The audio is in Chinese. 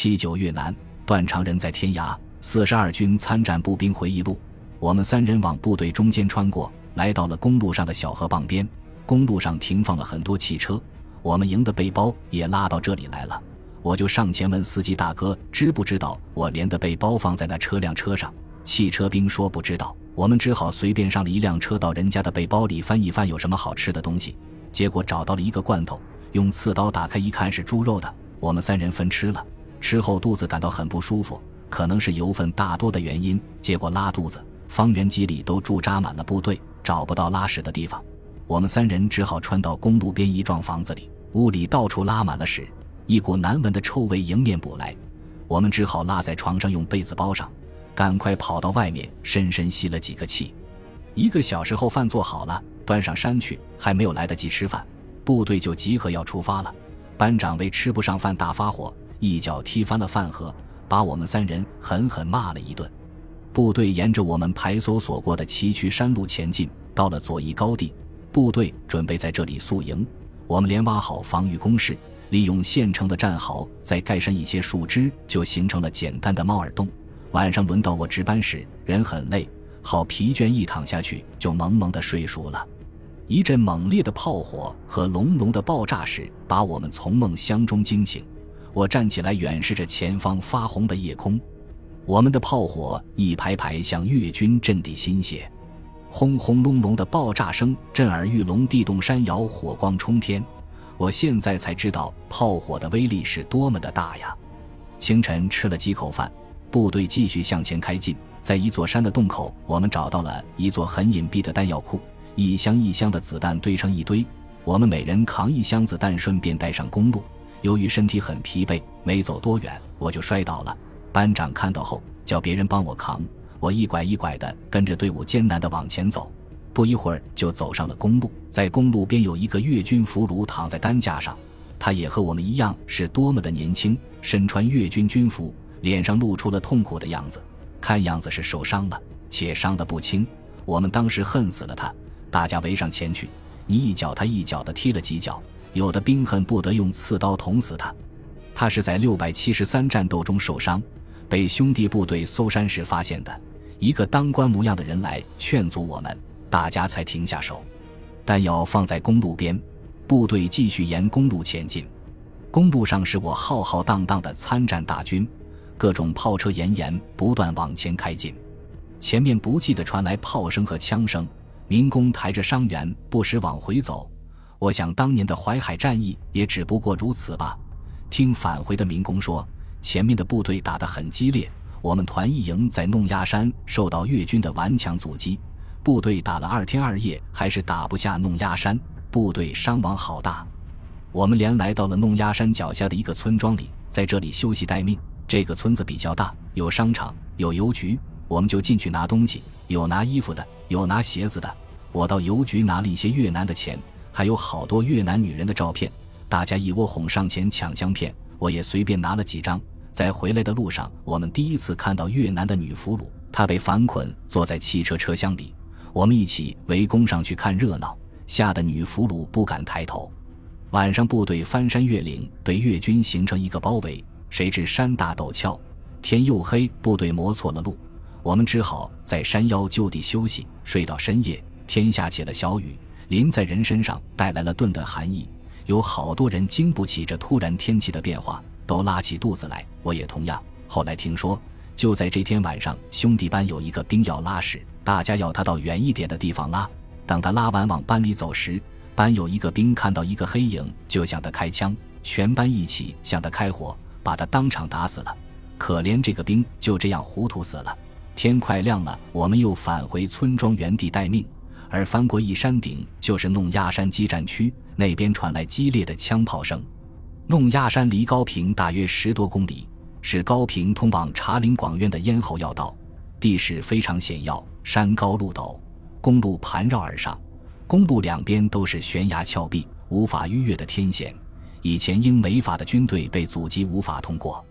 七九越南，断肠人在天涯。四十二军参战步兵回忆录。我们三人往部队中间穿过来，到了公路上的小河傍边。公路上停放了很多汽车，我们营的背包也拉到这里来了。我就上前问司机大哥，知不知道我连的背包放在那车辆车上？汽车兵说不知道。我们只好随便上了一辆车，到人家的背包里翻一翻，有什么好吃的东西。结果找到了一个罐头，用刺刀打开一看是猪肉的。我们三人分吃了，吃后肚子感到很不舒服，可能是油分大多的原因，结果拉肚子。方圆几里都驻扎满了部队，找不到拉屎的地方，我们三人只好穿到公路边一幢房子里，屋里到处拉满了屎，一股难闻的臭味迎面扑来，我们只好拉在床上用被子包上，赶快跑到外面深深吸了几个气。一个小时后饭做好了，端上山去，还没有来得及吃饭，部队就集合要出发了。班长为吃不上饭大发火，一脚踢翻了饭盒，把我们三人狠狠骂了一顿。部队沿着我们排搜索过的崎岖山路前进，到了左翼高地，部队准备在这里宿营。我们连挖好防御工事，利用现成的战壕，再盖上一些树枝，就形成了简单的猫耳洞。晚上轮到我值班时，人很累，好疲倦，一躺下去就蒙蒙的睡熟了。一阵猛烈的炮火和隆隆的爆炸声，把我们从梦乡中惊醒。我站起来，远视着前方发红的夜空。我们的炮火一排排向越军阵地倾泻，轰轰隆隆的爆炸声震耳欲聋，地动山摇，火光冲天。我现在才知道炮火的威力是多么的大呀！清晨吃了几口饭，部队继续向前开进。在一座山的洞口，我们找到了一座很隐蔽的弹药库，一箱一箱的子弹堆成一堆。我们每人扛一箱子弹，顺便带上公路。由于身体很疲惫，没走多远我就摔倒了。班长看到后，叫别人帮我扛，我一拐一拐的跟着队伍艰难的往前走，不一会儿就走上了公路。在公路边有一个越军俘虏躺在担架上，他也和我们一样是多么的年轻，身穿越军军服，脸上露出了痛苦的样子，看样子是受伤了，且伤得不轻。我们当时恨死了他，大家围上前去，你一脚他一脚的踢了几脚，有的兵恨不得用刺刀捅死他。他是在六百七十三战斗中受伤。被兄弟部队搜山时发现的一个当官模样的人来劝阻我们，大家才停下手。弹药放在公路边，部队继续沿公路前进。公路上是我浩浩荡荡的参战大军，各种炮车延延不断往前开进。前面不记得传来炮声和枪声，民工抬着伤员不时往回走。我想当年的淮海战役也只不过如此吧。听返回的民工说。前面的部队打得很激烈，我们团一营在弄鸭山受到越军的顽强阻击，部队打了二天二夜还是打不下弄鸭山，部队伤亡好大。我们连来到了弄鸭山脚下的一个村庄里，在这里休息待命。这个村子比较大，有商场，有邮局，我们就进去拿东西，有拿衣服的，有拿鞋子的。我到邮局拿了一些越南的钱，还有好多越南女人的照片，大家一窝哄上前抢相片。我也随便拿了几张，在回来的路上，我们第一次看到越南的女俘虏，她被反捆坐在汽车车厢里，我们一起围攻上去看热闹，吓得女俘虏不敢抬头。晚上部队翻山越岭，对越军形成一个包围，谁知山大陡峭，天又黑，部队摸错了路，我们只好在山腰就地休息，睡到深夜，天下起了小雨，淋在人身上，带来了顿顿寒意。有好多人经不起这突然天气的变化，都拉起肚子来。我也同样。后来听说，就在这天晚上，兄弟班有一个兵要拉屎，大家要他到远一点的地方拉。等他拉完往班里走时，班有一个兵看到一个黑影，就向他开枪，全班一起向他开火，把他当场打死了。可怜这个兵就这样糊涂死了。天快亮了，我们又返回村庄原地待命。而翻过一山顶，就是弄鸦山激战区，那边传来激烈的枪炮声。弄鸦山离高平大约十多公里，是高平通往茶陵广院的咽喉要道，地势非常险要，山高路陡，公路盘绕而上，公路两边都是悬崖峭壁，无法逾越的天险。以前英美法的军队被阻击，无法通过。